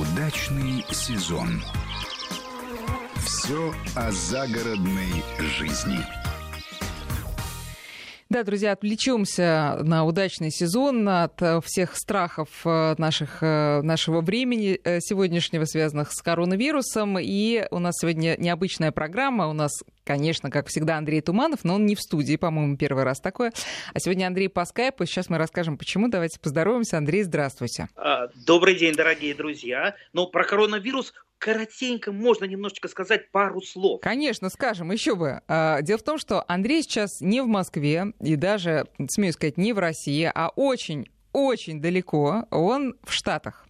Удачный сезон. Все о загородной жизни. Да, друзья, отвлечемся на удачный сезон от э, всех страхов э, наших, э, нашего времени сегодняшнего, связанных с коронавирусом. И у нас сегодня необычная программа. У нас, конечно, как всегда, Андрей Туманов, но он не в студии, по-моему, первый раз такое. А сегодня Андрей по скайпу. Сейчас мы расскажем, почему. Давайте поздороваемся. Андрей, здравствуйте. А, добрый день, дорогие друзья. Ну, про коронавирус коротенько можно немножечко сказать пару слов. Конечно, скажем, еще бы. А, дело в том, что Андрей сейчас не в Москве и даже, смею сказать, не в России, а очень очень далеко, он в Штатах.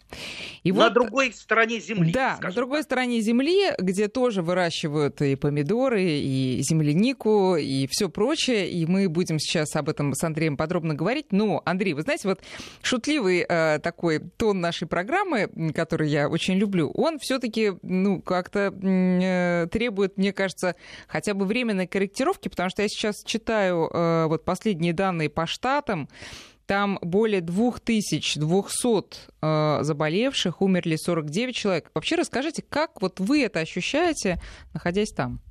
И на вот, другой стороне земли. Да, на другой так. стороне земли, где тоже выращивают и помидоры, и землянику, и все прочее. И мы будем сейчас об этом с Андреем подробно говорить. Но, Андрей, вы знаете, вот шутливый э, такой тон нашей программы, который я очень люблю, он все-таки, ну, как-то э, требует, мне кажется, хотя бы временной корректировки, потому что я сейчас читаю э, вот последние данные по штатам. Там более 2200 э, заболевших, умерли 49 человек. Вообще расскажите, как вот вы это ощущаете, находясь там?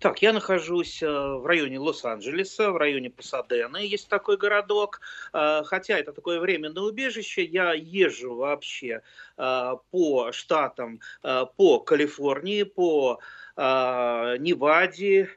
Так, я нахожусь э, в районе Лос-Анджелеса, в районе Пасадена, есть такой городок. Э, хотя это такое временное убежище, я езжу вообще по штатам, по Калифорнии, по Неваде,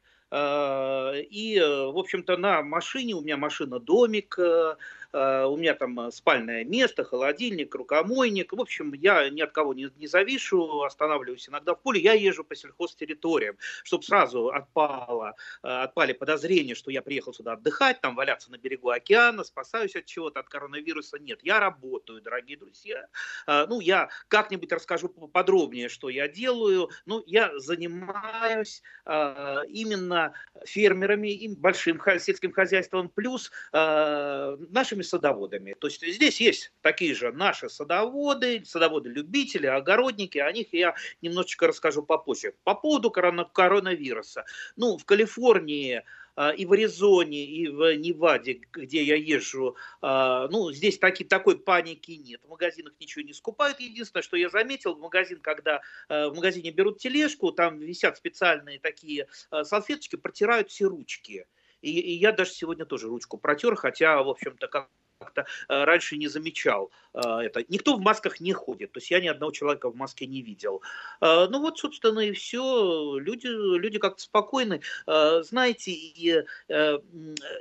и, э, в общем-то, на машине, у меня машина-домик, э, у меня там спальное место, холодильник, рукомойник. В общем, я ни от кого не, не завишу, останавливаюсь иногда в поле. Я езжу по сельхозтерриториям, чтобы сразу отпало, отпали подозрения, что я приехал сюда отдыхать, там валяться на берегу океана, спасаюсь от чего-то, от коронавируса. Нет, я работаю, дорогие друзья. Ну, я как-нибудь расскажу подробнее, что я делаю. Ну, я занимаюсь именно фермерами, и большим сельским хозяйством, плюс э, нашими садоводами. То есть здесь есть такие же наши садоводы, садоводы-любители, огородники, о них я немножечко расскажу попозже. По поводу коронавируса. Ну, в Калифорнии а, и в Аризоне, и в Неваде, где я езжу, а, ну, здесь таки, такой паники нет. В магазинах ничего не скупают. Единственное, что я заметил, в магазин, когда а, в магазине берут тележку, там висят специальные такие салфеточки, протирают все ручки. И, и я даже сегодня тоже ручку протер, хотя, в общем-то, как как-то э, раньше не замечал э, это. Никто в масках не ходит, то есть я ни одного человека в маске не видел. Э, ну вот, собственно, и все. Люди, люди как-то спокойны. Знаете, и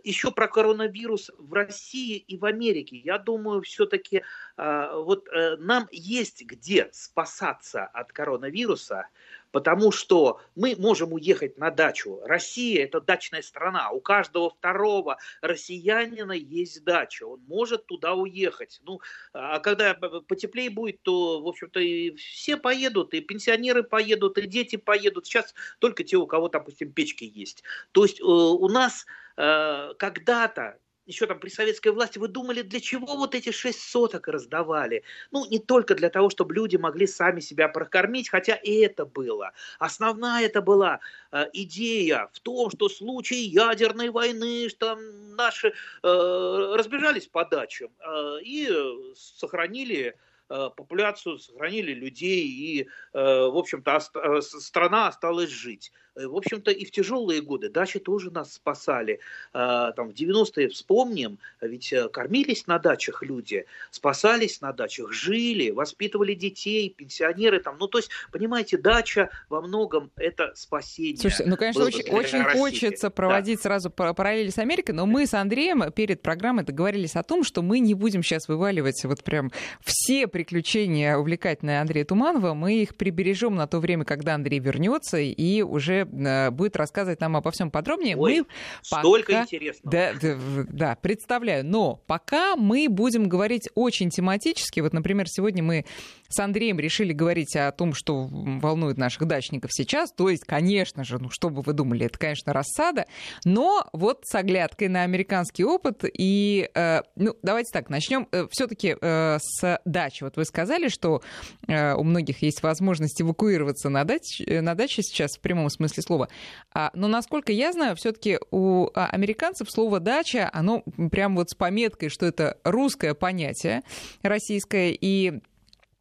еще про коронавирус в России и в Америке. Я думаю, все-таки вот нам есть где спасаться от коронавируса, потому что мы можем уехать на дачу. Россия – это дачная страна. У каждого второго россиянина есть дача. Он может туда уехать. Ну, а когда потеплее будет, то, в общем-то, и все поедут, и пенсионеры поедут, и дети поедут. Сейчас только те, у кого, допустим, печки есть. То есть э, у нас э, когда-то еще там при советской власти, вы думали, для чего вот эти шесть соток раздавали? Ну, не только для того, чтобы люди могли сами себя прокормить, хотя и это было. Основная это была э, идея в том, что в случае ядерной войны, что наши э, разбежались по дачам э, и сохранили популяцию, сохранили людей, и, э, в общем-то, э, страна осталась жить. Э, в общем-то, и в тяжелые годы дачи тоже нас спасали. Там, в 90-е вспомним, ведь э, кормились на дачах люди, спасались на дачах, жили, воспитывали детей, пенсионеры там. Ну, то есть, понимаете, дача во многом это спасение. Слушайте, ну, конечно, очень, очень хочется проводить да. сразу параллели с Америкой, но мы с Андреем перед программой договорились о том, что мы не будем сейчас вываливать вот прям все приключения увлекательные Андрея Туманова, мы их прибережем на то время, когда Андрей вернется и уже Э, будет рассказывать нам обо всем подробнее. Ой, мы столько пока... интересного. Да, да, да, представляю. Но пока мы будем говорить очень тематически. Вот, например, сегодня мы с Андреем решили говорить о том, что волнует наших дачников сейчас. То есть, конечно же, ну что бы вы думали, это, конечно, рассада. Но вот с оглядкой на американский опыт. И, э, ну, давайте так, начнем э, все-таки э, с дачи. Вот вы сказали, что э, у многих есть возможность эвакуироваться на, дач, э, на даче сейчас в прямом смысле слова. А, но, насколько я знаю, все-таки у а, американцев слово дача, оно прям вот с пометкой, что это русское понятие российское, и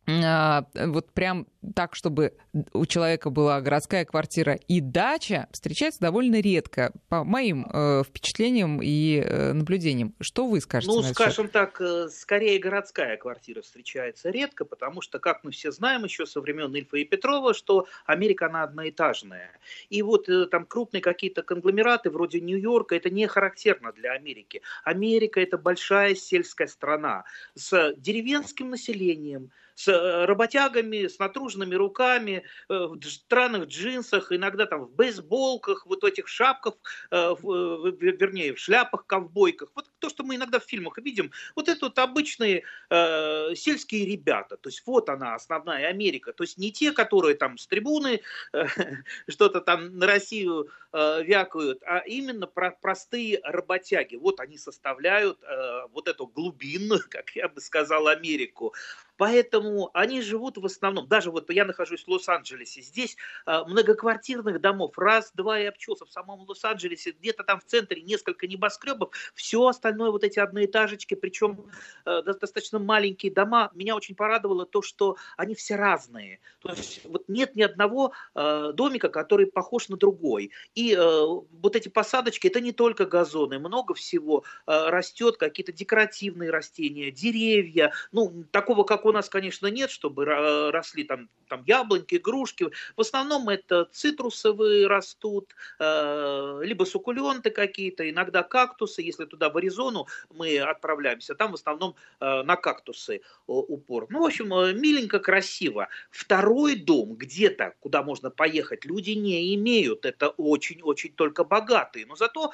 вот прям так, чтобы у человека была городская квартира и дача, встречается довольно редко, по моим э, впечатлениям и э, наблюдениям. Что вы скажете? Ну, скажем так, э, скорее городская квартира встречается редко, потому что, как мы все знаем еще со времен Ильфа и Петрова, что Америка, она одноэтажная. И вот э, там крупные какие-то конгломераты вроде Нью-Йорка, это не характерно для Америки. Америка – это большая сельская страна с деревенским населением, с э, работягами, с натруженными руками, э, в странных джинсах, иногда там в бейсболках, вот этих шапках, э, вернее, в шляпах, ковбойках. Вот то, что мы иногда в фильмах видим, вот это вот обычные сельские ребята. То есть вот она, основная Америка. То есть не те, которые там с трибуны что-то там на Россию вякают, а именно про простые работяги. Вот они составляют вот эту глубинную, как я бы сказал, Америку. Поэтому они живут в основном, даже вот я нахожусь в Лос-Анджелесе, здесь э, многоквартирных домов, раз, два и обчелся в самом Лос-Анджелесе, где-то там в центре несколько небоскребов, все остальное вот эти одноэтажечки, причем э, достаточно маленькие дома. Меня очень порадовало то, что они все разные. То есть вот нет ни одного э, домика, который похож на другой. И вот эти посадочки, это не только газоны, много всего растет, какие-то декоративные растения, деревья, ну, такого, как у нас, конечно, нет, чтобы росли там, там яблоньки, игрушки. В основном это цитрусовые растут, э, либо суккуленты какие-то, иногда кактусы. Если туда в Аризону мы отправляемся, там в основном э, на кактусы упор. Ну, в общем, э, миленько, красиво. Второй дом где-то, куда можно поехать, люди не имеют. Это очень-очень только богатые. Но зато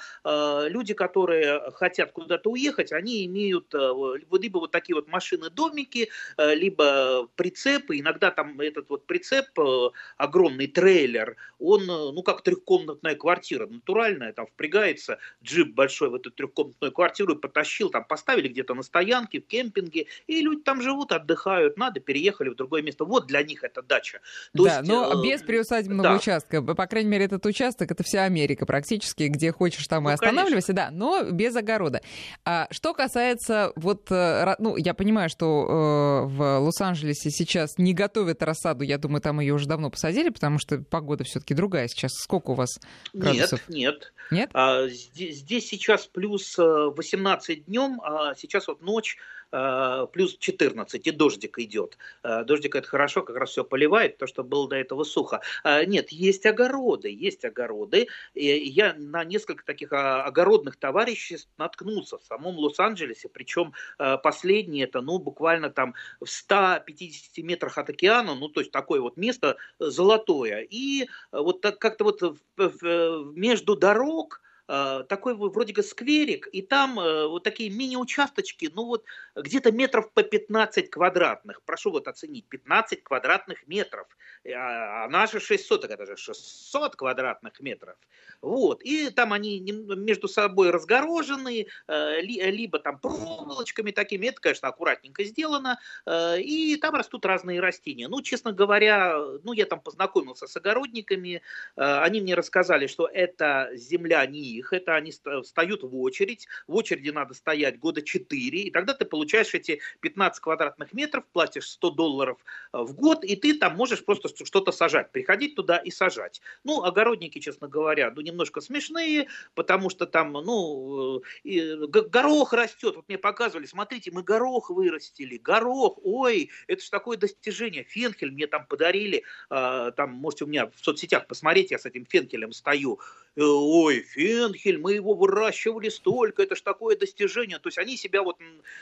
люди, которые хотят куда-то уехать, они имеют либо вот такие вот машины-домики, Э, либо прицепы, иногда там этот вот прицеп, э, огромный трейлер, он, э, ну, как трехкомнатная квартира, натуральная, там впрягается джип большой в эту трехкомнатную квартиру и потащил, там поставили где-то на стоянке, в кемпинге, и люди там живут, отдыхают, надо, переехали в другое место. Вот для них это дача. То да, есть, но без приусадебного да. участка. По крайней мере, этот участок, это вся Америка практически, где хочешь, там ну, и останавливайся, конечно. да, но без огорода. А, что касается вот, ну, я понимаю, что в Лос-Анджелесе сейчас не готовят рассаду, я думаю, там ее уже давно посадили, потому что погода все-таки другая сейчас. Сколько у вас градусов? Нет, нет. Нет? А, здесь, здесь сейчас плюс 18 э, днем, а сейчас вот ночь плюс 14, и дождик идет. Э, дождик это хорошо, как раз все поливает, то, что было до этого сухо. Э, нет, есть огороды, есть огороды. Я на несколько таких а, огородных товарищей наткнулся в самом Лос-Анджелесе, причем последние это, ну, буквально там в 150 метрах от океана, ну, то есть такое вот место золотое. И вот так как-то вот между дорог, Э, такой вроде бы скверик, и там э, вот такие мини-участочки, ну вот где-то метров по 15 квадратных. Прошу вот оценить, 15 квадратных метров. Э, а наши 600, это же 600 квадратных метров. Вот. И там они между собой разгорожены, либо там проволочками такими, это, конечно, аккуратненько сделано, и там растут разные растения. Ну, честно говоря, ну, я там познакомился с огородниками, они мне рассказали, что это земля не их, это они встают в очередь, в очереди надо стоять года 4, и тогда ты получаешь эти 15 квадратных метров, платишь 100 долларов э, в год, и ты там можешь просто что-то сажать, приходить туда и сажать. Ну, огородники, честно говоря, ну, немножко смешные, потому что там, ну, э, горох растет, вот мне показывали, смотрите, мы горох вырастили, горох, ой, это же такое достижение, фенхель мне там подарили, э, там, можете у меня в соцсетях посмотреть, я с этим фенхелем стою, ой, фенхель, мы его выращивали столько, это ж такое достижение. То есть они себя вот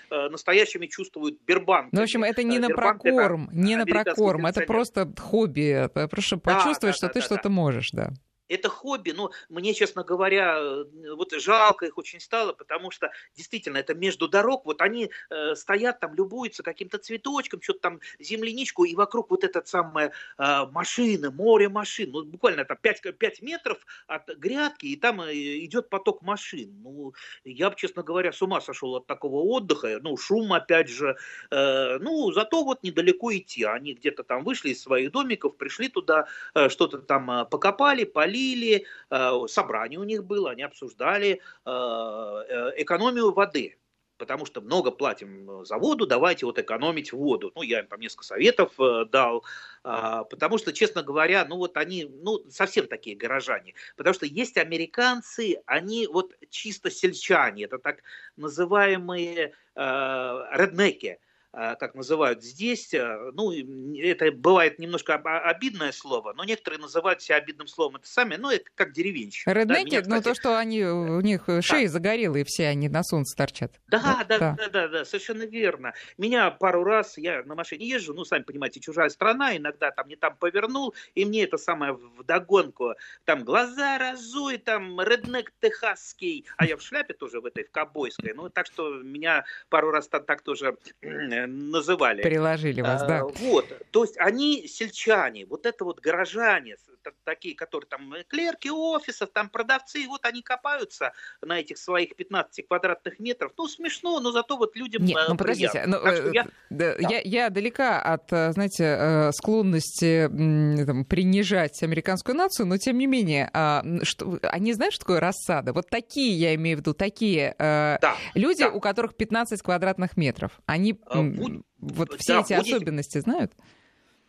э, настоящими чувствуют Бербанк. Ну, в общем, это не на прокорм, не на прокорм, это просто хобби. Прошу почувствовать, что ты что-то можешь, да это хобби, но мне, честно говоря, э, вот жалко их очень стало, потому что действительно это между дорог, вот они э, стоят там, любуются каким-то цветочком, что-то там земляничку, и вокруг вот этот самая э, машина, море машин, ну буквально там 5, 5 метров от грядки, и там э, идет поток машин. Ну, я бы, честно говоря, с ума сошел от такого отдыха, ну, шум опять же, э, ну, зато вот недалеко идти, они где-то там вышли из своих домиков, пришли туда, э, что-то там э, покопали, полили, говорили, э, собрание у них было, они обсуждали э, э, экономию воды. потому что много платим за воду, давайте вот экономить воду. Ну, я им там несколько советов дал, э, потому что, честно говоря, ну вот они, ну, совсем такие горожане. Потому что есть американцы, они вот чисто сельчане, это так называемые э, реднеки. А, как называют здесь, э, ну, это бывает немножко обидное слово, но некоторые называют себя обидным словом это сами, ну, это как деревенщина. Реднеки, да, меня, ну, то, что они, у них шеи да. загорелые все, они на солнце торчат. Да, да, да, да, да, да, совершенно верно. Меня пару раз, я на машине езжу, ну, сами понимаете, чужая страна, иногда там не там повернул, и мне это самое вдогонку, там глаза разуй, там реднек техасский, а я в шляпе тоже в этой, в кобойской, ну, так что меня пару раз так, так тоже называли. Приложили вас, а, да. Вот, то есть они сельчане, вот это вот горожане, такие, которые там э, клерки офисов, там продавцы, вот они копаются на этих своих 15 квадратных метров. Ну, смешно, но зато вот людям Нет, ну, подождите, ну, я, да, да. Я, я далека от, э, знаете, э, склонности там, принижать американскую нацию, но тем не менее, а, что, они знают, что такое рассада? Вот такие, я имею в виду, такие да, люди, да. у которых 15 квадратных метров, они а, Будь, вот все да, эти будете, особенности знают?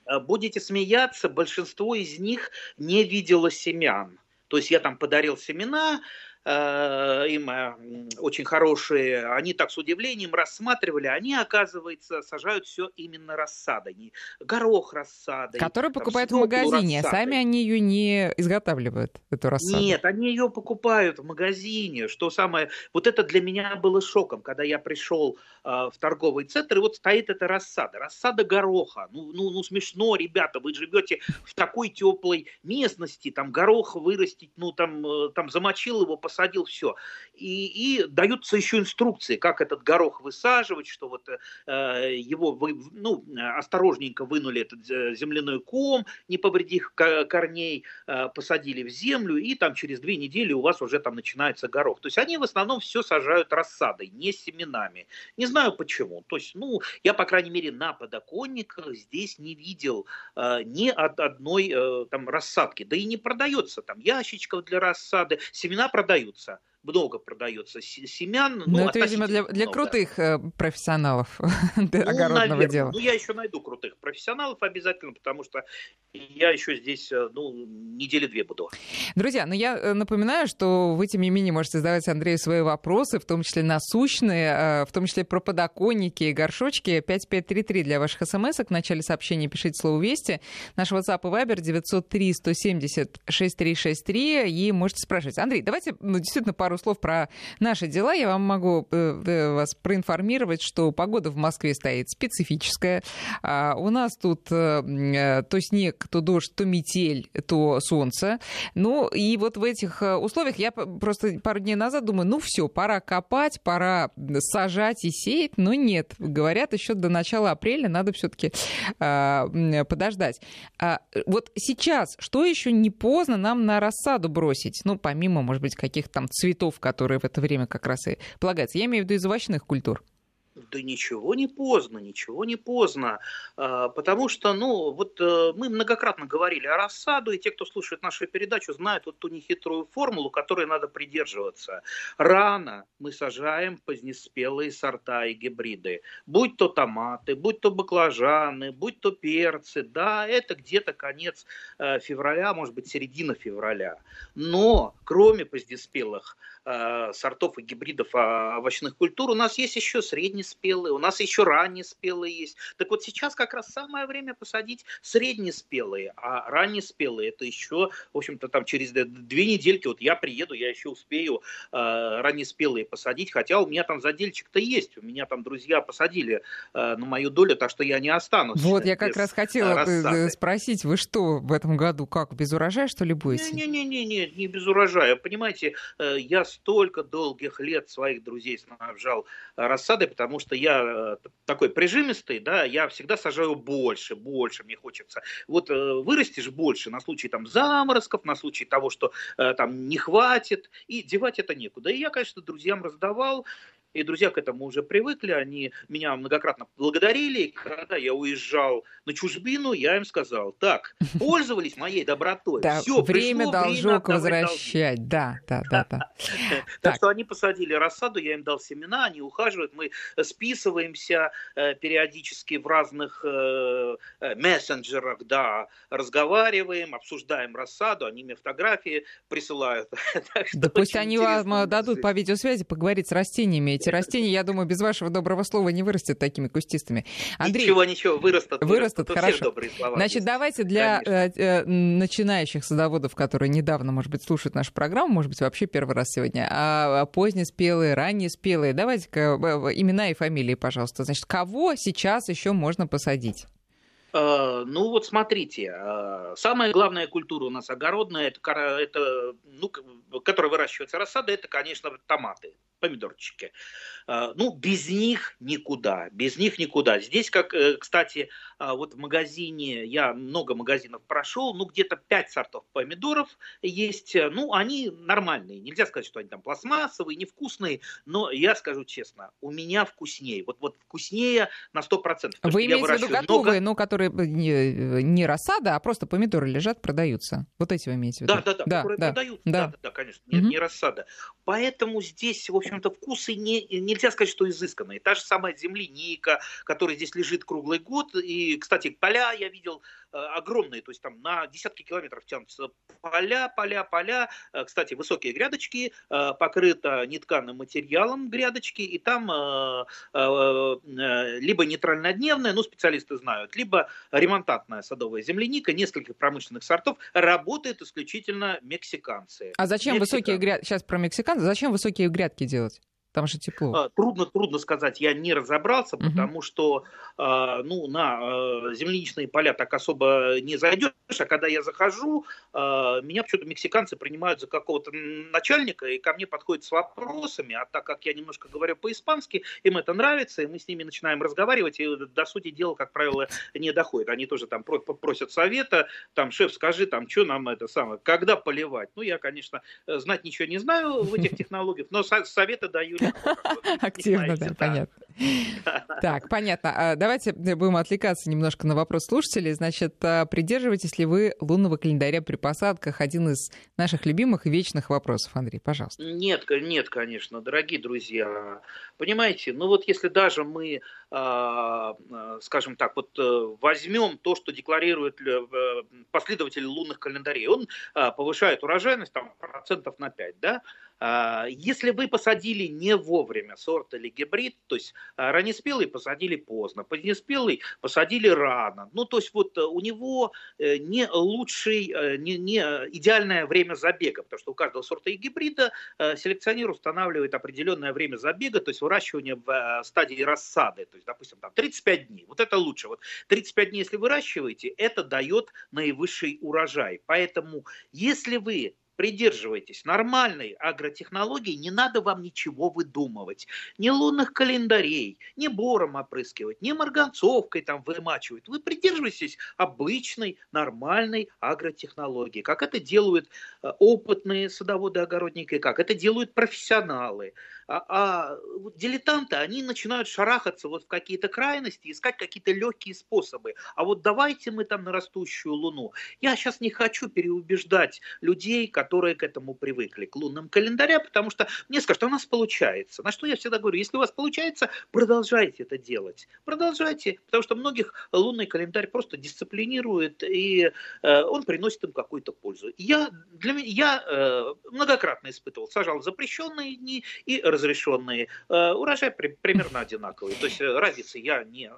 Э, будете смеяться, большинство из них не видело семян. То есть я там подарил семена, им э, очень хорошие, они так с удивлением рассматривали, они, оказывается, сажают все именно рассадой. Горох рассадой. Который покупают в магазине, а рассадой. сами они ее не изготавливают, эту рассаду. Нет, они ее покупают в магазине, что самое... Вот это для меня было шоком, когда я пришел э, в торговый центр, и вот стоит эта рассада, рассада гороха. Ну, ну, ну смешно, ребята, вы живете в такой теплой местности, там горох вырастить, ну там, там замочил его, посадил посадил все. И, и даются еще инструкции, как этот горох высаживать, что вот э, его вы, ну, осторожненько вынули этот э, земляной ком, не повредив корней, э, посадили в землю, и там через две недели у вас уже там начинается горох. То есть они в основном все сажают рассадой, не семенами. Не знаю почему. То есть, ну, я, по крайней мере, на подоконниках здесь не видел э, ни одной э, там рассадки. Да и не продается там ящичков для рассады. Семена продают продаются много продается семян. Ну, ну это, видимо, для, для крутых э, профессионалов ну, огородного наверное. дела. Ну, я еще найду крутых профессионалов обязательно, потому что я еще здесь, э, ну, недели две буду. Друзья, ну я э, напоминаю, что вы, тем не менее, можете задавать Андрею свои вопросы, в том числе насущные, в том числе про подоконники и горшочки. 5533 для ваших смс-ок. В начале сообщения пишите слово «Вести». Наш WhatsApp и Viber 903 170 6363. И можете спрашивать. Андрей, давайте ну, действительно пару слов про наши дела. Я вам могу э, э, вас проинформировать, что погода в Москве стоит специфическая. А, у нас тут э, то снег, то дождь, то метель, то солнце. Ну и вот в этих условиях я просто пару дней назад думаю, ну все, пора копать, пора сажать и сеять, но нет. Говорят, еще до начала апреля надо все-таки а, подождать. А, вот сейчас, что еще не поздно нам на рассаду бросить? Ну, помимо, может быть, каких-то там цветов, цветов, которые в это время как раз и полагаются. Я имею в виду из овощных культур. Да ничего не поздно, ничего не поздно. А, потому что, ну, вот э, мы многократно говорили о рассаду, и те, кто слушает нашу передачу, знают вот ту нехитрую формулу, которой надо придерживаться. Рано мы сажаем позднеспелые сорта и гибриды. Будь то томаты, будь то баклажаны, будь то перцы. Да, это где-то конец э, февраля, может быть, середина февраля. Но, кроме позднеспелых сортов и гибридов а, овощных культур. У нас есть еще среднеспелые, у нас еще раннеспелые есть. Так вот сейчас как раз самое время посадить среднеспелые, а раннеспелые это еще, в общем-то, там через две недельки, вот я приеду, я еще успею э, раннеспелые посадить, хотя у меня там задельчик-то есть, у меня там друзья посадили э, на мою долю, так что я не останусь. Вот я как раз хотела рассады. спросить, вы что в этом году, как, без урожая что ли будете? Не-не-не, не без урожая, понимаете, э, я столько долгих лет своих друзей снабжал э, рассадой, потому что я э, такой прижимистый, да, я всегда сажаю больше, больше мне хочется. Вот э, вырастешь больше на случай там заморозков, на случай того, что там не хватит, и девать это некуда. И я, конечно, друзьям раздавал, и друзья к этому уже привыкли, они меня многократно благодарили, и когда я уезжал на чужбину, я им сказал, так, пользовались моей добротой, да, все, время пришло, должок время возвращать, да, да, да, да. Так что они посадили рассаду, я им дал семена, они ухаживают, мы списываемся э, периодически в разных э, э, мессенджерах, да, разговариваем, обсуждаем рассаду, они мне фотографии присылают. Да пусть они вам дадут по видеосвязи поговорить с растениями, эти растения, я думаю, без вашего доброго слова не вырастет такими кустистыми. Андрей, ничего, ничего, вырастут. Вырастут, хорошо. Значит, давайте для э, э, начинающих садоводов, которые недавно, может быть, слушают нашу программу, может быть, вообще первый раз сегодня, а, а позднеспелые, раннеспелые, давайте-ка э, имена и фамилии, пожалуйста. Значит, кого сейчас еще можно посадить? Ну вот смотрите, самая главная культура у нас огородная, это, это ну, которая выращивается рассада, это, конечно, томаты помидорчики. А, ну, без них никуда, без них никуда. Здесь, как, э, кстати, вот в магазине, я много магазинов прошел, ну, где-то 5 сортов помидоров есть, ну, они нормальные. Нельзя сказать, что они там пластмассовые, невкусные, но я скажу честно, у меня вкуснее. Вот, вот вкуснее на 100%. Вы имеете в виду готовые, много... но которые не, не рассада, а просто помидоры лежат, продаются? Вот эти вы имеете в виду? Да, да, да, да которые да, продаются, да. да, да, конечно, угу. не, не рассада. Поэтому здесь, в общем-то, вкусы не, нельзя сказать, что изысканные. Та же самая земляника, которая здесь лежит круглый год. И, кстати, поля я видел Э, огромные, то есть там на десятки километров тянутся поля, поля, поля. Э, кстати, высокие грядочки, э, покрыто нетканым материалом грядочки, и там либо нейтральнодневная, ну, специалисты знают, либо ремонтантная садовая земляника, нескольких промышленных сортов, работает исключительно мексиканцы. А зачем Мексикан... высокие грядки, сейчас про мексиканцев, зачем высокие грядки делать? Там же тепло. А, трудно, трудно сказать, я не разобрался, угу. потому что а, ну, на а, земляничные поля так особо не зайдешь, а когда я захожу, меня почему-то мексиканцы принимают за какого-то начальника и ко мне подходят с вопросами, а так как я немножко говорю по-испански, им это нравится, и мы с ними начинаем разговаривать, и до сути дела, как правило, не доходит. Они тоже там просят совета, там, шеф, скажи, там, что нам это самое, когда поливать? Ну, я, конечно, знать ничего не знаю в этих технологиях, но советы даю Активно, да, понятно. Так, понятно. А, давайте будем отвлекаться немножко на вопрос слушателей. Значит, а, придерживаетесь ли вы лунного календаря при посадках? Один из наших любимых и вечных вопросов, Андрей, пожалуйста. Нет, нет, конечно, дорогие друзья. Понимаете, ну вот если даже мы, а, скажем так, вот э, возьмем то, что декларирует э, последователь лунных календарей, он повышает урожайность там процентов на 5, да? А, если вы посадили не вовремя сорт или гибрид, то есть а, раннеспелый посадили поздно, позднеспелый посадили рано, ну то есть вот э, у него э, не лучший, э, не, не идеальное время забега, потому что у каждого сорта и гибрида селекционер устанавливает определенное время забега, то есть выращивание в стадии рассады, то есть, допустим, там 35 дней, вот это лучше. Вот 35 дней, если выращиваете, это дает наивысший урожай. Поэтому, если вы придерживайтесь нормальной агротехнологии, не надо вам ничего выдумывать. Ни лунных календарей, ни бором опрыскивать, ни марганцовкой там вымачивать. Вы придерживайтесь обычной, нормальной агротехнологии, как это делают э, опытные садоводы-огородники, как это делают профессионалы. А, а вот дилетанты, они начинают шарахаться вот в какие-то крайности, искать какие-то легкие способы. А вот давайте мы там на растущую луну. Я сейчас не хочу переубеждать людей, которые к этому привыкли, к лунным календарям, потому что мне скажут, а у нас получается. На что я всегда говорю, если у вас получается, продолжайте это делать. Продолжайте, потому что многих лунный календарь просто дисциплинирует, и э, он приносит им какую-то пользу. Я, для я э, многократно испытывал, сажал запрещенные дни и разрешенные, э, урожай при, примерно одинаковый. То есть э, разницы я не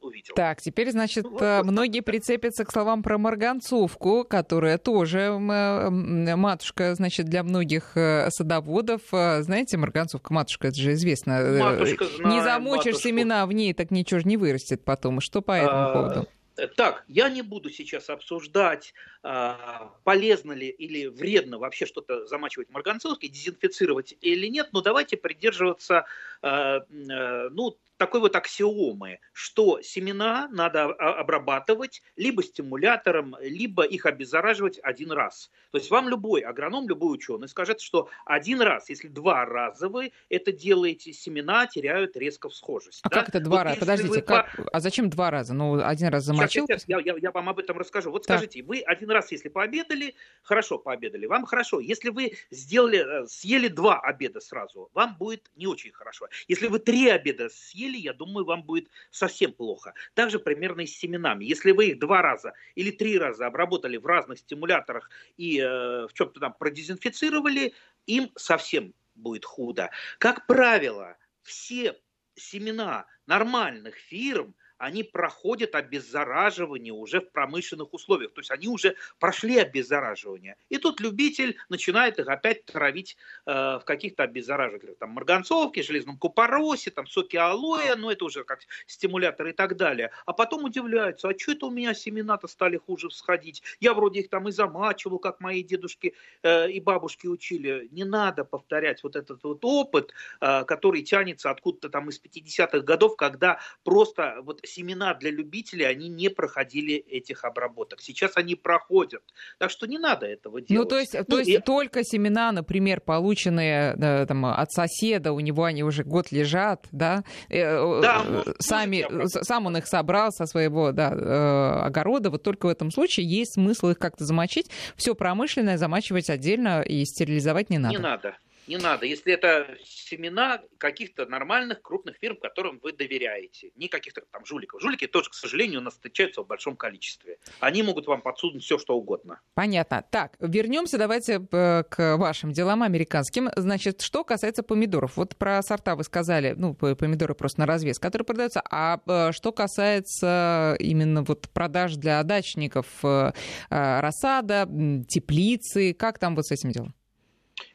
увидел. Так, теперь, значит, вот, э, многие прицепятся к словам про марганцовку, которая тоже матушка, значит, для многих садоводов. Знаете, марганцовка, матушка, это же известно. Матушка знаю, не замочишь матушку. семена в ней, так ничего же не вырастет потом. Что по этому а, поводу? Так, я не буду сейчас обсуждать, а, полезно ли или вредно вообще что-то замачивать марганцовкой, дезинфицировать или нет, но давайте придерживаться а, ну, такой вот аксиомы, что семена надо обрабатывать либо стимулятором, либо их обеззараживать один раз. То есть вам любой агроном, любой ученый скажет, что один раз, если два раза вы это делаете, семена теряют резко всхожесть. А да? как это два вот раза? Подождите, вы... как... а зачем два раза? Ну, один раз замочил? Сейчас, я, я, я вам об этом расскажу. Вот так. скажите, вы один раз, если пообедали, хорошо пообедали, вам хорошо. Если вы сделали, э, съели два обеда сразу, вам будет не очень хорошо. Если вы три обеда съели, я думаю, вам будет совсем плохо. Также примерно и с семенами. Если вы их два раза или три раза обработали в разных стимуляторах и э, в чем-то там продезинфицировали, им совсем будет худо. Как правило, все семена нормальных фирм они проходят обеззараживание уже в промышленных условиях. То есть они уже прошли обеззараживание. И тут любитель начинает их опять травить э, в каких-то обеззараживателях. Там марганцовке, железном купоросе, там соки алоэ, ну это уже как стимулятор и так далее. А потом удивляются, а что это у меня семена-то стали хуже всходить? Я вроде их там и замачивал, как мои дедушки э, и бабушки учили. Не надо повторять вот этот вот опыт, э, который тянется откуда-то там из 50-х годов, когда просто вот семена для любителей, они не проходили этих обработок. Сейчас они проходят. Так что не надо этого делать. Ну, то есть, ну, то есть и... только семена, например, полученные там, от соседа, у него они уже год лежат, да? Э, э, да ну, Сами, сам он их собрал со своего да, э, огорода. Вот только в этом случае есть смысл их как-то замочить. Все промышленное замачивать отдельно и стерилизовать не надо. Не надо. Не надо, если это семена каких-то нормальных крупных фирм, которым вы доверяете, не каких-то там жуликов. Жулики тоже, к сожалению, у нас встречаются в большом количестве. Они могут вам подсунуть все, что угодно. Понятно. Так, вернемся давайте э, к вашим делам американским. Значит, что касается помидоров. Вот про сорта вы сказали, ну, помидоры просто на развес, которые продаются. А э, что касается именно вот продаж для дачников, э, рассада, теплицы, как там вот с этим делом?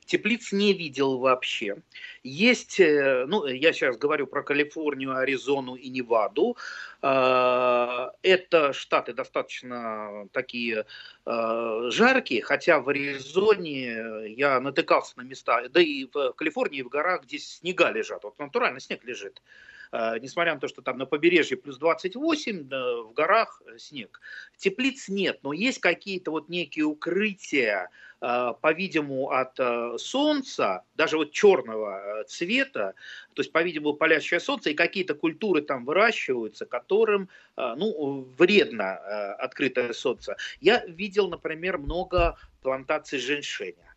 Теплиц не видел вообще. Есть, э, ну, я сейчас говорю про Калифорнию, Аризону и Неваду. Э, это штаты достаточно такие э, жаркие, хотя в Аризоне я натыкался на места, да и в Калифорнии, в горах, где снега лежат. Вот натурально снег лежит. Несмотря на то, что там на побережье плюс 28, в горах снег. Теплиц нет, но есть какие-то вот некие укрытия, Э, по-видимому, от э, солнца, даже вот черного э, цвета, то есть, по-видимому, палящее солнце, и какие-то культуры там выращиваются, которым ну, вредно открытое солнце. Я видел, например, много плантаций женьшеня.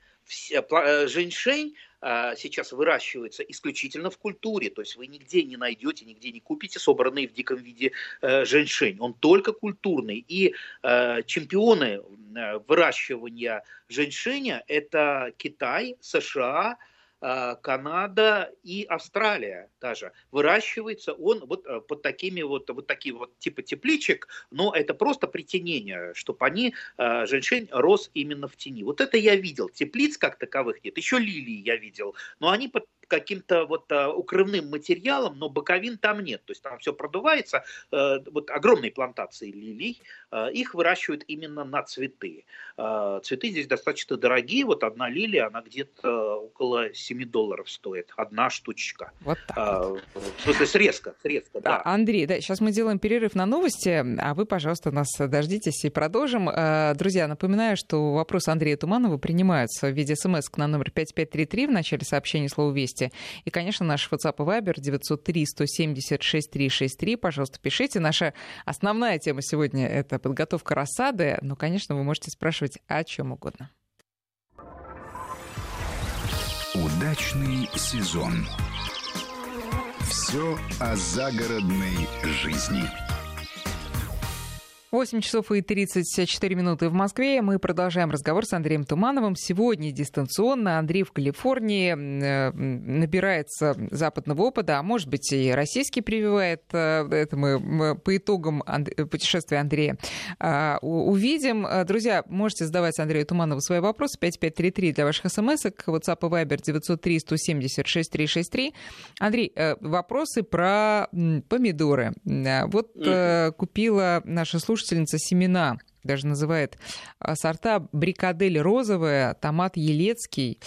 Женьшень сейчас выращивается исключительно в культуре, то есть вы нигде не найдете, нигде не купите собранный в диком виде э, женьшень. Он только культурный. И э, чемпионы э, выращивания женьшеня – это Китай, США, а, Канада и Австралия даже. Выращивается он вот э, под такими вот, вот такие вот типа тепличек, но это просто притенение, чтобы они, э, женьшень рос именно в тени. Вот это я видел. Теплиц как таковых нет. Еще лилии я видел, но они под каким-то вот а, укрывным материалом, но боковин там нет. То есть там все продувается. Э, вот огромные плантации лилий, э, их выращивают именно на цветы. Э, цветы здесь достаточно дорогие. Вот одна лилия, она где-то около 7 долларов стоит. Одна штучка. Вот так вот. В смысле, срезка, срезка, да. Андрей, да, сейчас мы делаем перерыв на новости, а вы, пожалуйста, нас дождитесь и продолжим. Друзья, напоминаю, что вопросы Андрея Туманова принимаются в виде смс на номер 5533 в начале сообщения слова «Вести» новости. И, конечно, наш WhatsApp и Viber 903-170-6363. Пожалуйста, пишите. Наша основная тема сегодня — это подготовка рассады. Но, конечно, вы можете спрашивать о чем угодно. Удачный сезон. Все о загородной жизни. 8 часов и 34 минуты в Москве. Мы продолжаем разговор с Андреем Тумановым. Сегодня дистанционно. Андрей в Калифорнии э, набирается западного опыта, а может быть и российский прививает. Э, это мы по итогам путешествия Андрея э, увидим. Друзья, можете задавать Андрею Туманову свои вопросы. 5533 для ваших смс WhatsApp и Viber 903 170 6363. Андрей, вопросы про помидоры. Вот купила наша слушательница слушательница семена даже называет а, сорта брикадель розовая, томат елецкий.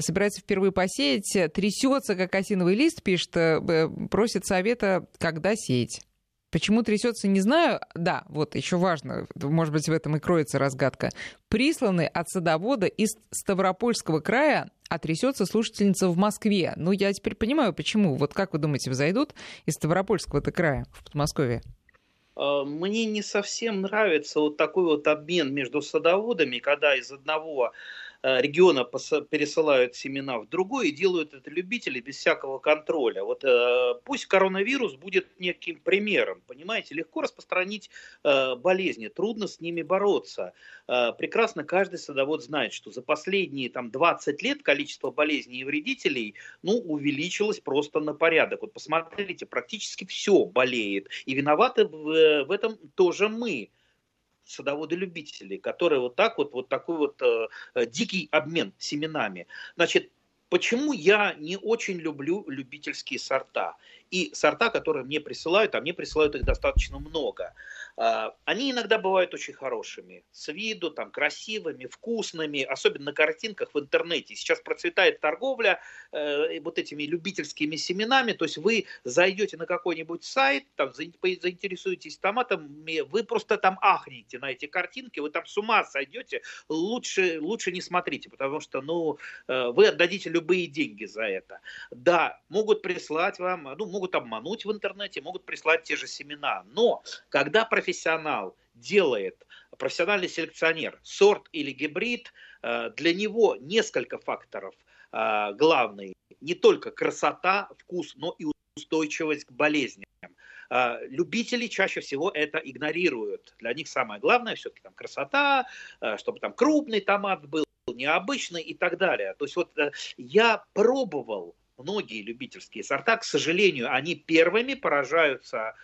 Собирается впервые посеять, трясется, как осиновый лист, пишет, э, просит совета, когда сеять. Почему трясется, не знаю. Да, вот еще важно, может быть, в этом и кроется разгадка. Присланы от садовода из Ставропольского края, а трясется слушательница в Москве. Ну, я теперь понимаю, почему. Вот как вы думаете, взойдут из Ставропольского-то края в Подмосковье? А, мне не совсем нравится вот такой вот обмен между садоводами, когда из одного Э, региона пересылают семена в другой и делают это любители без всякого контроля. Вот э, пусть коронавирус будет неким примером, понимаете, легко распространить э, болезни, трудно с ними бороться. Прекрасно каждый садовод знает, что за последние там 20 лет количество болезней и вредителей ну, увеличилось просто на порядок. Вот посмотрите, практически все болеет. И виноваты в этом тоже мы садоводы-любители, которые вот так вот, вот такой вот э, дикий обмен семенами. Значит, почему я не очень люблю любительские сорта? И сорта, которые мне присылают, а мне присылают их достаточно много. А, они иногда бывают очень хорошими, с виду, там, красивыми, вкусными, особенно на картинках в интернете. Сейчас процветает торговля э, вот этими любительскими семенами, то есть вы зайдете на какой-нибудь сайт, там, заинтересуетесь томатами, вы просто там ахнете на эти картинки, вы там с ума сойдете, лучше, лучше не смотрите, потому что, ну, э, вы отдадите любые деньги за это. Да, могут прислать вам, ну, могут обмануть в интернете, могут прислать те же семена, но когда профессионал делает, профессиональный селекционер, сорт или гибрид, э, для него несколько факторов э, главный. Не только красота, вкус, но и устойчивость к болезням. Э, любители чаще всего это игнорируют. Для них самое главное все-таки там красота, чтобы там крупный томат был, необычный и так далее. То есть вот я пробовал многие любительские сорта, к сожалению, они первыми поражаются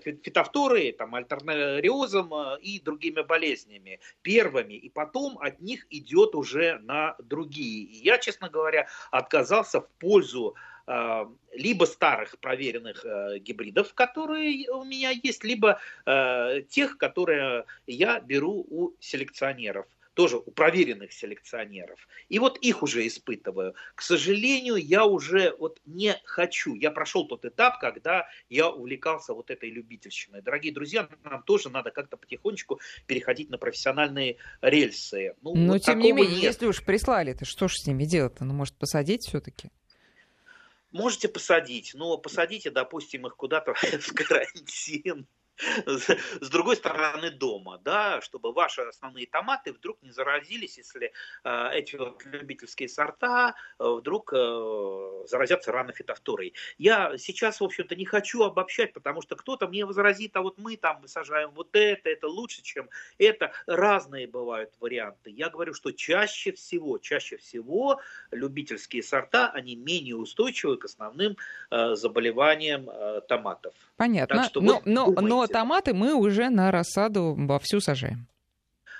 фитофторы, там, альтернариозом э, и другими болезнями первыми, и потом от них идет уже на другие. И я, честно говоря, отказался в пользу э, либо старых проверенных э, гибридов, которые у меня есть, либо э, тех, которые я беру у селекционеров тоже у проверенных селекционеров. И вот их уже испытываю. К сожалению, я уже вот не хочу. Я прошел тот этап, когда я увлекался вот этой любительщиной. Дорогие друзья, нам тоже надо как-то потихонечку переходить на профессиональные рельсы. Ну, Но вот тем не менее, нет. если уж прислали, то что ж с ними делать-то? Ну, может, посадить все-таки? Можете посадить, но посадите, допустим, их куда-то в карантин с другой стороны дома, да, чтобы ваши основные томаты вдруг не заразились, если э, эти вот любительские сорта э, вдруг э, заразятся рано фитофторой. Я сейчас, в общем-то, не хочу обобщать, потому что кто-то мне возразит, а вот мы там сажаем вот это, это лучше, чем это. Разные бывают варианты. Я говорю, что чаще всего, чаще всего любительские сорта, они менее устойчивы к основным э, заболеваниям э, томатов. Понятно. Что но, но, но томаты мы уже на рассаду вовсю сажаем.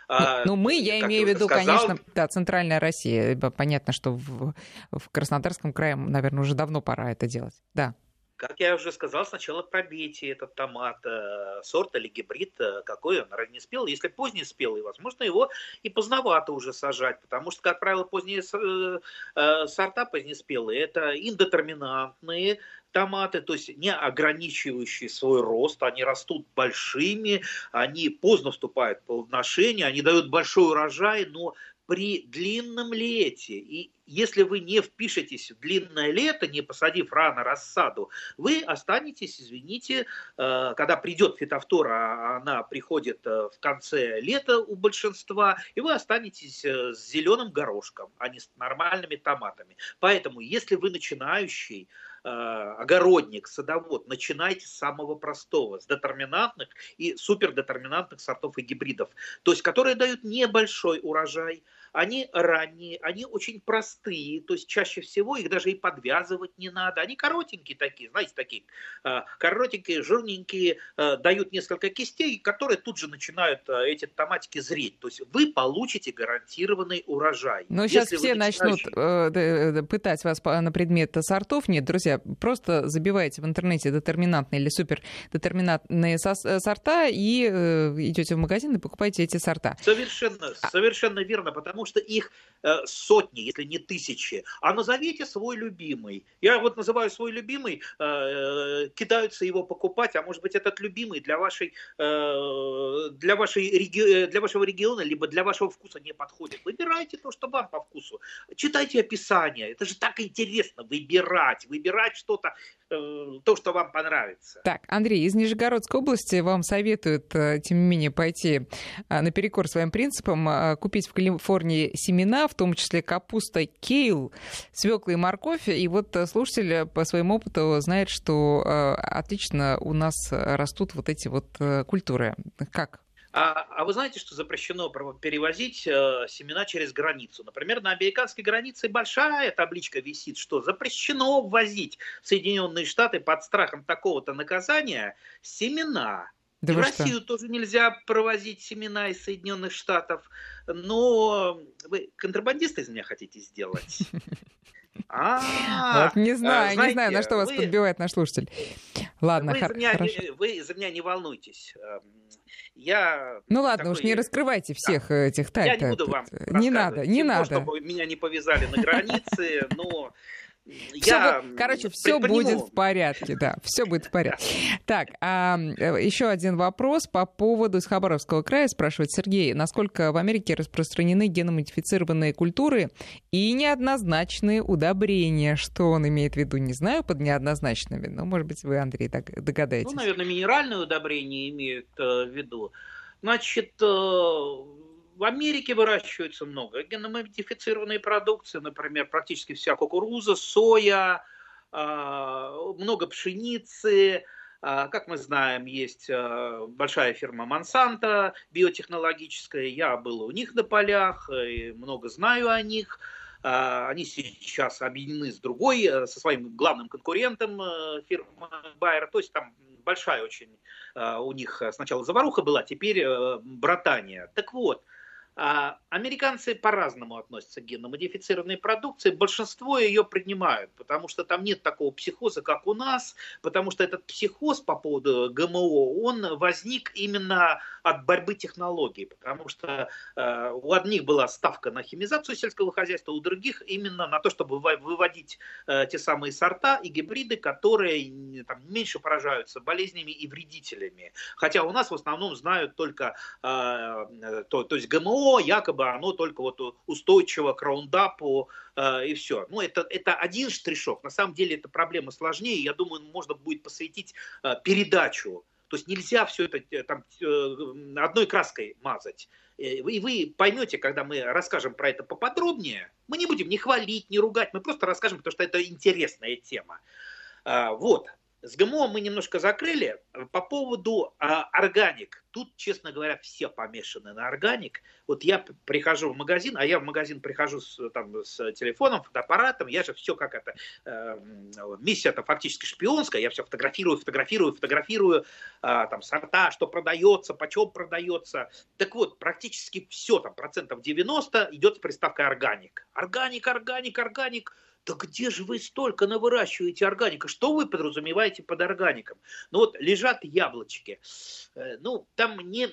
А, ну, мы, я имею в виду, сказал... конечно, да, центральная Россия. Понятно, что в, в Краснодарском крае, наверное, уже давно пора это делать. Да. Как я уже сказал, сначала пробейте этот томат, э, сорт или гибрид, э, какой он, раннеспелый. Если поздний спелый, возможно, его и поздновато уже сажать, потому что, как правило, поздние э, сорта позднеспелые – это индетерминантные, томаты, то есть не ограничивающие свой рост, они растут большими, они поздно вступают в плодоношение, они дают большой урожай, но при длинном лете. И если вы не впишетесь в длинное лето, не посадив рано рассаду, вы останетесь, извините, э, когда придет фитофтора, она приходит э, в конце лета у большинства, и вы останетесь э, с зеленым горошком, а не с нормальными томатами. Поэтому, если вы начинающий, огородник, садовод, начинайте с самого простого, с детерминантных и супердетерминантных сортов и гибридов, то есть которые дают небольшой урожай, они ранние, они очень простые, то есть чаще всего их даже и подвязывать не надо. Они коротенькие такие, знаете, такие э, коротенькие, жирненькие, э, дают несколько кистей, которые тут же начинают э, эти томатики зреть. То есть вы получите гарантированный урожай. Но сейчас все начнут пытать вас на предмет сортов. Нет, друзья, хотите, просто забиваете в интернете детерминантные или супердетерминантные сорта и идете в магазин и покупаете эти сорта. Совершенно, а совершенно верно, потому что их сотни, если не тысячи. А назовите свой любимый. Я вот называю свой любимый, кидаются его покупать, а может быть этот любимый для вашей, для вашей для вашего региона, либо для вашего вкуса не подходит. Выбирайте то, что вам по вкусу. Читайте описание. Это же так интересно выбирать, выбирать что-то, э, то, что вам понравится. Так, Андрей, из Нижегородской области вам советуют, э, тем не менее, пойти э, наперекор своим принципам, купить в Калифорнии семена, в том числе капуста кейл, свекла и морковь. И вот слушатель по своему опыту знает, что отлично у нас растут вот эти вот культуры. Как? А, а вы знаете, что запрещено перевозить э, семена через границу? Например, на американской границе большая табличка висит, что запрещено ввозить в Соединенные Штаты под страхом такого-то наказания семена. Да в Россию что? тоже нельзя провозить семена из Соединенных Штатов. Но вы контрабандиста из меня хотите сделать? А, не знаю, не знаю, на что вас подбивает наш слушатель. Ладно, хорошо. Вы за меня не волнуйтесь. Я ну ладно, такой... уж не раскрывайте всех да. этих тайн. Я не буду вам Не надо, не надо. чтобы меня не повязали на границе, но я будет, короче, все будет в порядке, да, все будет в порядке. Так, а, еще один вопрос по поводу из Хабаровского края, спрашивает Сергей, насколько в Америке распространены геномодифицированные культуры и неоднозначные удобрения, что он имеет в виду, не знаю, под неоднозначными, но, может быть, вы, Андрей, так догадаетесь. Ну, наверное, минеральные удобрения имеют э, в виду. Значит, э, в Америке выращивается много геномодифицированной продукции, например, практически вся кукуруза, соя, а, много пшеницы. А, как мы знаем, есть а, большая фирма Monsanto биотехнологическая. Я был у них на полях и много знаю о них. Они сейчас объединены с другой, со своим главным конкурентом фирмой Bayer. То есть там большая очень у них сначала заваруха была, теперь братания. Так вот, американцы по-разному относятся к генно-модифицированной продукции. Большинство ее принимают, потому что там нет такого психоза, как у нас, потому что этот психоз по поводу ГМО, он возник именно от борьбы технологий, потому что э, у одних была ставка на химизацию сельского хозяйства, у других именно на то, чтобы выводить э, те самые сорта и гибриды, которые там, меньше поражаются болезнями и вредителями. Хотя у нас в основном знают только э, то, то есть ГМО, якобы оно только вот устойчиво к раундапу э, и все. Ну, это, это один штришок. На самом деле эта проблема сложнее. Я думаю, можно будет посвятить э, передачу. То есть нельзя все это э, там, э, одной краской мазать. Э, и вы поймете, когда мы расскажем про это поподробнее, мы не будем ни хвалить, ни ругать, мы просто расскажем, потому что это интересная тема. А, вот. С ГМО мы немножко закрыли. По поводу а, органик. Тут, честно говоря, все помешаны на органик. Вот я прихожу в магазин, а я в магазин прихожу с, там, с телефоном, фотоаппаратом. Я же все как это... Э, миссия это фактически шпионская. Я все фотографирую, фотографирую, фотографирую. Э, там сорта, что продается, почем продается. Так вот, практически все, там процентов 90 идет с приставкой органик. Органик, органик, органик да где же вы столько навыращиваете органика? Что вы подразумеваете под органиком? Ну вот лежат яблочки. Э, ну, там не,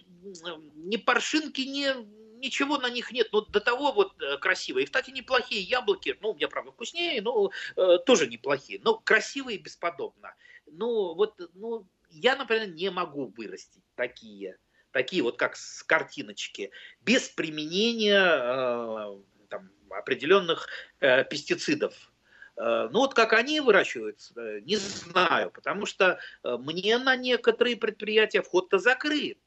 не паршинки, не, ничего на них нет, но до того вот э, красивые. И, кстати, неплохие яблоки, ну, у меня, правда, вкуснее, но э, тоже неплохие, но красивые бесподобно. Ну, вот, ну, я, например, не могу вырастить такие, такие вот как с картиночки, без применения э, там, определенных э, пестицидов. Э, ну вот как они выращиваются, э, не знаю, потому что э, мне на некоторые предприятия вход-то закрыт.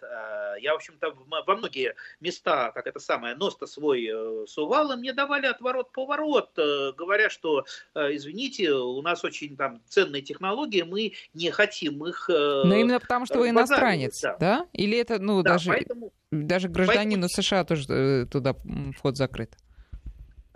Я, в общем-то, во многие места, как это самое, нос-то свой сувал, и мне давали отворот-поворот, говоря, что, извините, у нас очень там ценные технологии, мы не хотим их... Но именно потому, что вы иностранец, да? да? Или это, ну, да, даже, поэтому, даже гражданину поэтому... США тоже туда вход закрыт?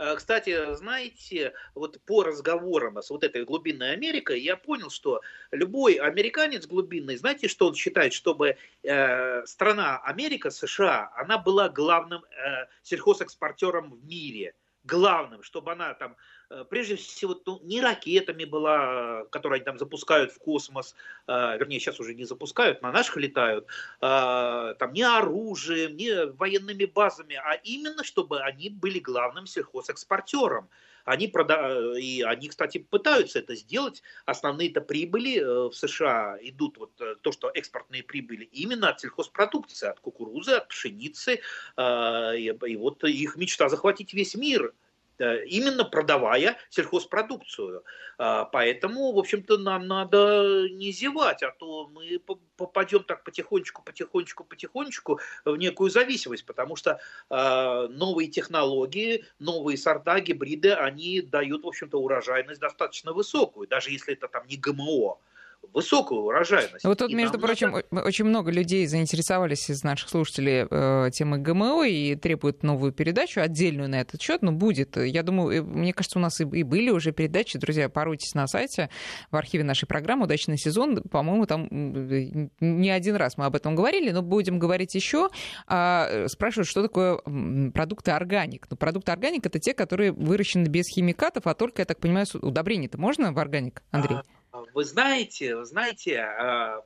Э, кстати, знаете, вот по разговорам с вот этой глубинной Америкой, я понял, что любой американец глубинный, знаете, что он считает, чтобы э, страна Америка, США, она была главным э, сельхозэкспортером в мире. Главным, чтобы она там Э, прежде всего, ну, не ракетами была, которые они там запускают в космос, э, вернее, сейчас уже не запускают, на наших летают, э, там, не оружием, не военными базами, а именно, чтобы они были главным сельхозэкспортером. Они, прода... и они, кстати, пытаются это сделать. Основные-то прибыли в США идут, вот то, что экспортные прибыли, именно от сельхозпродукции, от кукурузы, от пшеницы. И вот их мечта захватить весь мир. Э, именно продавая сельхозпродукцию. А, поэтому, в общем-то, нам надо не зевать, а то мы попадем так потихонечку, потихонечку, потихонечку в некую зависимость, потому что а, новые технологии, новые сорта, гибриды, они дают, в общем-то, урожайность достаточно высокую, даже если это там не ГМО высокую урожайность. Вот тут, и между прочим, надо... очень много людей заинтересовались из наших слушателей э, темой ГМО и требуют новую передачу, отдельную на этот счет, но будет. Я думаю, мне кажется, у нас и, и были уже передачи. Друзья, поройтесь на сайте, в архиве нашей программы «Удачный сезон». По-моему, там не один раз мы об этом говорили, но будем говорить еще. А, спрашивают, что такое продукты органик. Ну, продукты органик — это те, которые выращены без химикатов, а только, я так понимаю, удобрения-то можно в органик, Андрей? А вы знаете, вы знаете, а,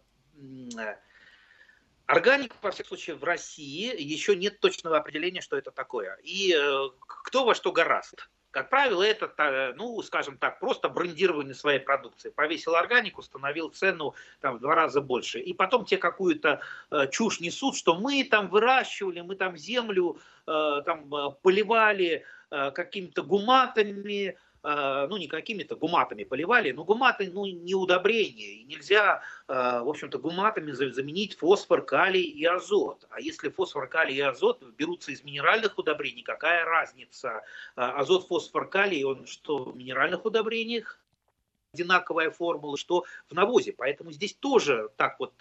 Органик, во всяком случае, в России еще нет точного определения, что это такое. И э, кто во что гораст. Как правило, это, ну, скажем так, просто брендирование своей продукции. Повесил органику, установил цену там, в два раза больше. И потом те какую-то э, чушь несут, что мы там выращивали, мы там землю э, там, поливали э, какими-то гуматами, Э, ну, не какими-то гуматами поливали, но гуматы, ну, не удобрение, и нельзя, э, в общем-то, гуматами заменить фосфор, калий и азот. А если фосфор, калий и азот берутся из минеральных удобрений, какая разница? Э, азот, фосфор, калий, он что, в минеральных удобрениях? одинаковая формула, что в навозе. Поэтому здесь тоже так вот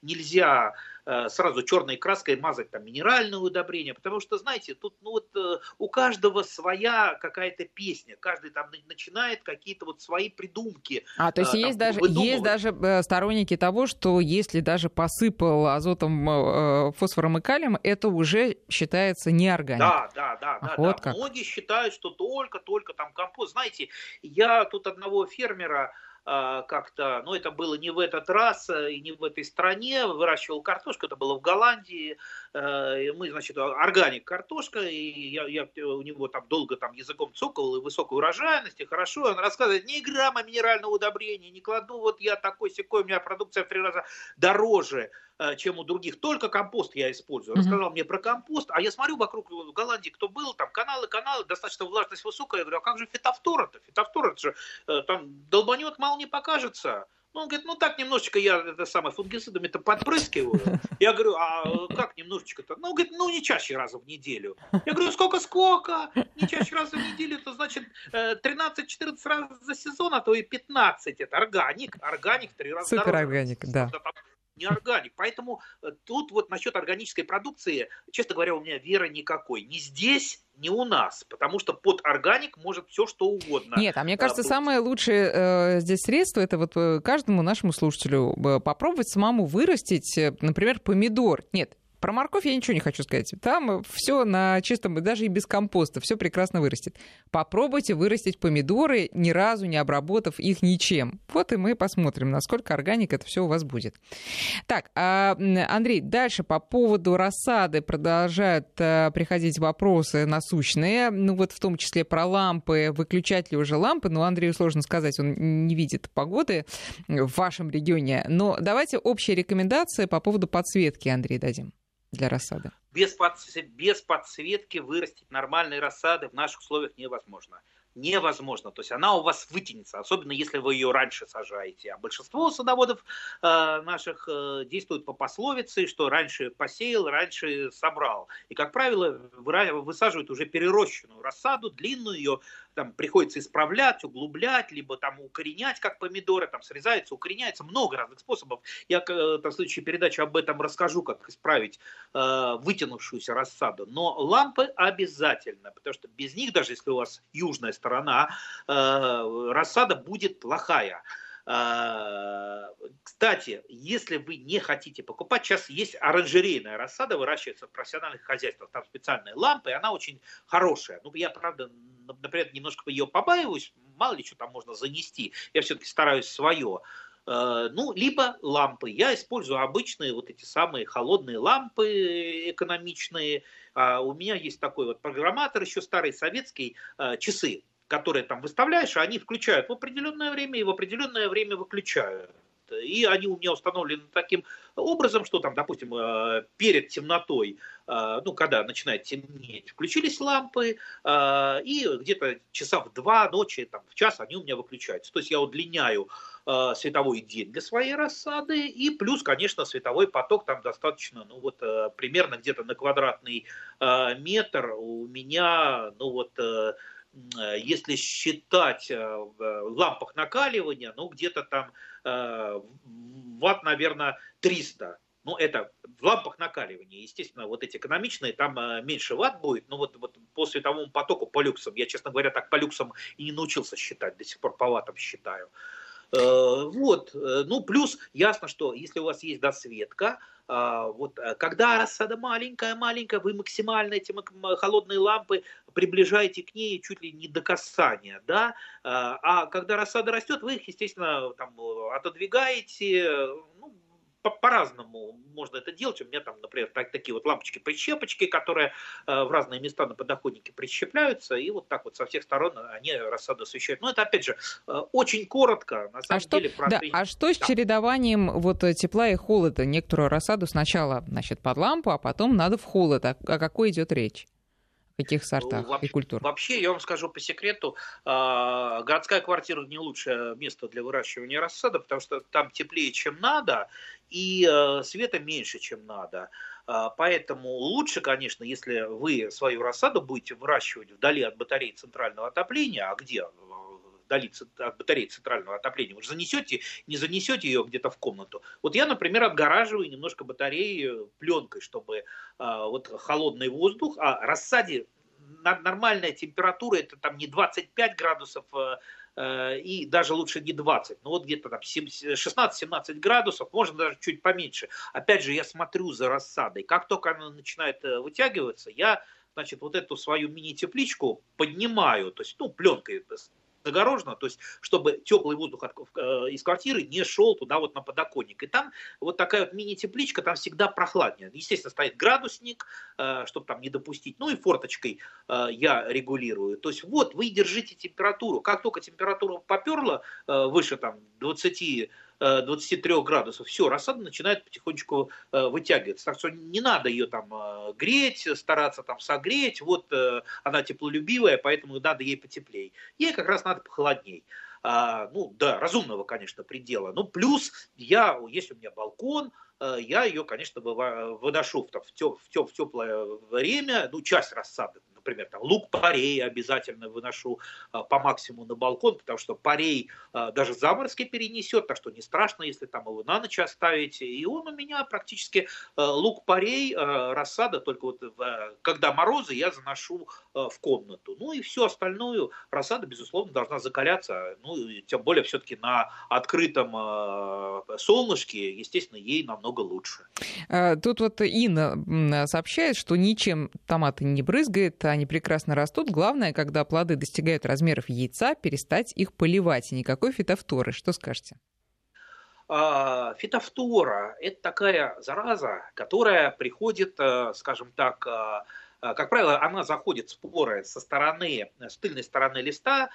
нельзя Э, сразу черной краской мазать там минеральное удобрение, потому что, знаете, тут ну вот э, у каждого своя какая-то песня, каждый там начинает какие-то вот свои придумки. А, то есть э, там, есть, даже, есть даже сторонники того, что если даже посыпал азотом, фосфором и калием, это уже считается неорганик. Да, да, да. А да, вот да. Как. Многие считают, что только-только там компост. Знаете, я тут одного фермера как-то, ну это было не в этот раз э, и не в этой стране, выращивал картошку, это было в Голландии, э, и мы, значит, органик картошка, и я, я у него там долго там языком цокал, и высокая урожайность, и хорошо, он рассказывает, ни грамма минерального удобрения не кладу, вот я такой секой, у меня продукция в три раза дороже, чем у других. Только компост я использую. Рассказал mm-hmm. мне про компост, а я смотрю вокруг в Голландии, кто был, там каналы, каналы, достаточно влажность высокая. Я говорю, а как же фитофтора-то? Фитофтора же э, там долбанет, мало не покажется. Ну, он говорит, ну так немножечко я это самое фунгицидами-то подпрыскиваю. Я говорю, а как немножечко-то? Ну, он говорит, ну не чаще раза в неделю. Я говорю, сколько-сколько? Не чаще раза в неделю, это значит 13-14 э, раз за сезон, а то и 15. Это органик. Органик три раза Супер органик, да не органик. Поэтому э, тут вот насчет органической продукции, честно говоря, у меня веры никакой. Ни здесь, ни у нас, потому что под органик может все что угодно. Нет, а мне кажется, быть. самое лучшее э, здесь средство это вот э, каждому нашему слушателю э, попробовать самому вырастить, например, помидор. Нет, про морковь я ничего не хочу сказать. Там все на чистом, даже и без компоста, все прекрасно вырастет. Попробуйте вырастить помидоры, ни разу не обработав их ничем. Вот и мы посмотрим, насколько органик это все у вас будет. Так, а, Андрей, дальше по поводу рассады продолжают а, приходить вопросы насущные. Ну вот в том числе про лампы. Выключать ли уже лампы? Ну, Андрею сложно сказать, он не видит погоды в вашем регионе. Но давайте общие рекомендации по поводу подсветки, Андрей, дадим для рассады? Без, под, без подсветки вырастить нормальные рассады в наших условиях невозможно невозможно. То есть она у вас вытянется, особенно если вы ее раньше сажаете. А большинство садоводов э, наших э, действуют по пословице, что раньше посеял, раньше собрал. И, как правило, высаживают уже перерощенную рассаду, длинную, ее там приходится исправлять, углублять, либо там укоренять, как помидоры, там срезается, укореняется, много разных способов. Я э, в следующей передаче об этом расскажу, как исправить э, вытянувшуюся рассаду. Но лампы обязательно, потому что без них, даже если у вас южная сторона, э, рассада будет плохая. А, кстати, если вы не хотите покупать, сейчас есть оранжерейная рассада, выращивается в профессиональных хозяйствах, там специальные лампы, и она очень хорошая. Ну, я, правда, например, немножко ее побаиваюсь, мало ли что там можно занести, я все-таки стараюсь свое. Э, ну, либо лампы. Я использую обычные вот эти самые холодные лампы экономичные. А у меня есть такой вот программатор, еще старый советский, часы, которые там выставляешь, а они включают в определенное время и в определенное время выключают. И они у меня установлены таким образом, что там, допустим, э, перед темнотой, э, ну, когда начинает темнеть, включились лампы, э, и где-то часа в два ночи, там, в час они у меня выключаются. То есть я удлиняю световой день для своей рассады, и плюс, конечно, световой поток там достаточно, ну, вот, примерно где-то на квадратный метр у меня, ну, вот, если считать в лампах накаливания, ну, где-то там Э, ватт, наверное, 300. Ну, это в лампах накаливания. Естественно, вот эти экономичные, там э, меньше ватт будет. Но вот, вот по световому потоку, по люксам, я, честно говоря, так по люксам и не научился считать, до сих пор по ваттам считаю. Э, вот, ну плюс ясно, что если у вас есть досветка, вот когда рассада маленькая-маленькая, вы максимально эти холодные лампы приближаете к ней чуть ли не до касания, да, а когда рассада растет, вы их, естественно, там, отодвигаете, ну, по-разному можно это делать. У меня там, например, так, такие вот лампочки-прищепочки, которые э, в разные места на подоконнике прищепляются, и вот так вот со всех сторон они рассаду освещают. Но это, опять же, э, очень коротко. На самом а деле, что, да, а что с да. чередованием вот тепла и холода? Некоторую рассаду сначала, значит, под лампу, а потом надо в холод. О, о какой идет речь? Каких сортах вообще, и культур? Вообще, я вам скажу по секрету, а, городская квартира не лучшее место для выращивания рассада, потому что там теплее, чем надо, и э, света меньше, чем надо. А, поэтому лучше, конечно, если вы свою рассаду будете выращивать вдали от батареи центрального отопления, а где вдали от батареи центрального отопления, вы же занесете, не занесете ее где-то в комнату. Вот я, например, отгораживаю немножко батареи пленкой, чтобы а, вот холодный воздух, а рассаде нормальная температура это там не 25 градусов а, и даже лучше не 20, ну вот где-то там 16-17 градусов, можно даже чуть поменьше. Опять же, я смотрю за рассадой. Как только она начинает э, вытягиваться, я значит, вот эту свою мини-тепличку поднимаю, то есть, ну, пленкой загорожено, то есть чтобы теплый воздух от, э, из квартиры не шел туда вот на подоконник. И там вот такая вот мини-тепличка, там всегда прохладнее. Естественно, стоит градусник, э, чтобы там не допустить. Ну и форточкой э, я регулирую. То есть вот вы держите температуру. Как только температура поперла выше там 20 23 градусов, все, рассада начинает потихонечку э, вытягиваться. Так что не надо ее там э, греть, стараться там согреть. Вот э, она теплолюбивая, поэтому надо ей потеплее. Ей как раз надо похолодней. А, ну, да, разумного, конечно, предела. Ну, плюс я, есть у меня балкон, я ее, конечно, выношу в, в, теп, в, теп, в теплое время, ну, часть рассады, например, там, лук парей обязательно выношу а, по максимуму на балкон, потому что парей а, даже заморозки перенесет, так что не страшно, если там его на ночь оставить. И он у меня практически а, лук парей, рассада, только вот когда морозы, я заношу в комнату. Ну и всю остальную рассада, безусловно, должна закаляться, ну и тем более все-таки на открытом солнышке, естественно, ей намного лучше. Тут вот Инна сообщает, что ничем томаты не брызгает, они прекрасно растут. Главное, когда плоды достигают размеров яйца, перестать их поливать. И никакой фитофторы. Что скажете? А, фитофтора – это такая зараза, которая приходит, э, скажем так, э, э, как правило, она заходит споры со стороны, с тыльной стороны листа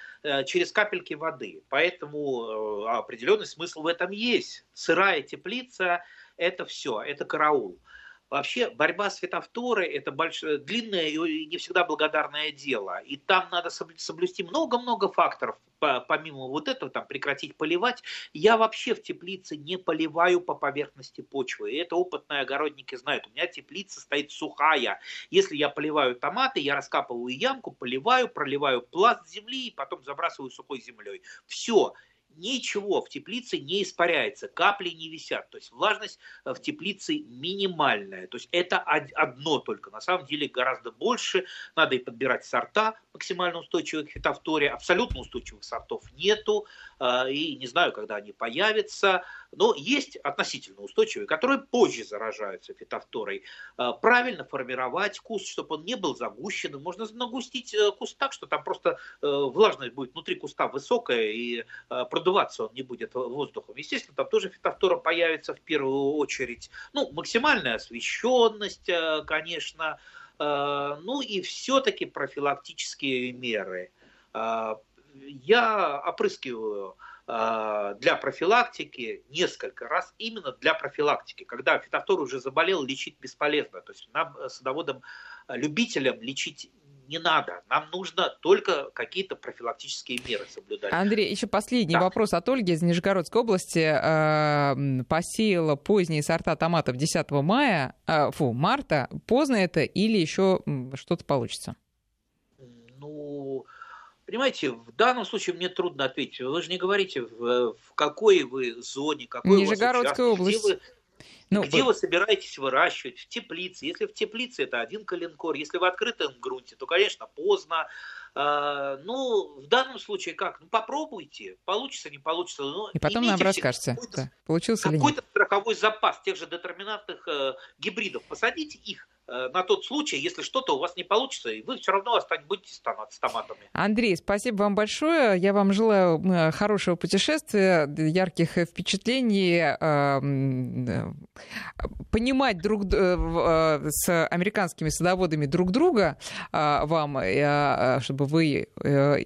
через капельки воды. Поэтому определенный смысл в этом есть. Сырая теплица – это все, это караул. Вообще борьба с фитофторой – это большое, длинное и не всегда благодарное дело. И там надо соблюсти много-много факторов, помимо вот этого, там, прекратить поливать. Я вообще в теплице не поливаю по поверхности почвы. И это опытные огородники знают. У меня теплица стоит сухая. Если я поливаю томаты, я раскапываю ямку, поливаю, проливаю пласт земли и потом забрасываю сухой землей. Все ничего в теплице не испаряется, капли не висят. То есть влажность в теплице минимальная. То есть это одно только. На самом деле гораздо больше. Надо и подбирать сорта максимально устойчивых к фитофторе. Абсолютно устойчивых сортов нету. И не знаю, когда они появятся. Но есть относительно устойчивые, которые позже заражаются фитофторой. Правильно формировать куст, чтобы он не был загущенным. Можно нагустить э, куст так, что там просто э, влажность будет внутри куста высокая и э, продуваться он не будет воздухом. Естественно, там тоже фитофтора появится в первую очередь. Ну, максимальная освещенность, конечно, ну и все-таки профилактические меры. Я опрыскиваю для профилактики несколько раз именно для профилактики. Когда фитофтор уже заболел, лечить бесполезно. То есть нам, садоводам, любителям лечить не надо. Нам нужно только какие-то профилактические меры соблюдать. Андрей, еще последний да. вопрос от Ольги из Нижегородской области. Э, посеяла поздние сорта томатов 10 мая, э, фу, марта. Поздно это или еще что-то получится? Понимаете, в данном случае мне трудно ответить. Вы же не говорите, в, в какой вы зоне, какой Нижегородская у вас область. Где вы, ну, Где вы... вы собираетесь выращивать? В теплице. Если в теплице, это один коленкор. Если в открытом грунте, то, конечно, поздно. А, ну, в данном случае как? Ну, попробуйте. Получится, не получится. Но И потом нам расскажете, да, получился какой-то страховой запас тех же детерминантных э, гибридов. Посадите их на тот случай, если что-то у вас не получится, и вы все равно останетесь, будете с томатами. Андрей, спасибо вам большое. Я вам желаю э, хорошего путешествия, ярких впечатлений, э, понимать друг с американскими садоводами друг друга вам, чтобы вы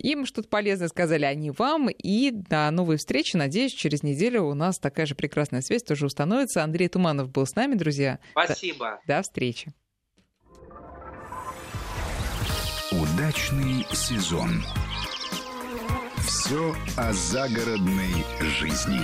им что-то полезное сказали, а не вам. И до новой встречи. Надеюсь, через неделю у нас такая же прекрасная связь тоже установится. Андрей Туманов был с нами, друзья. Спасибо. До, до встречи. Удачный сезон. Все о загородной жизни.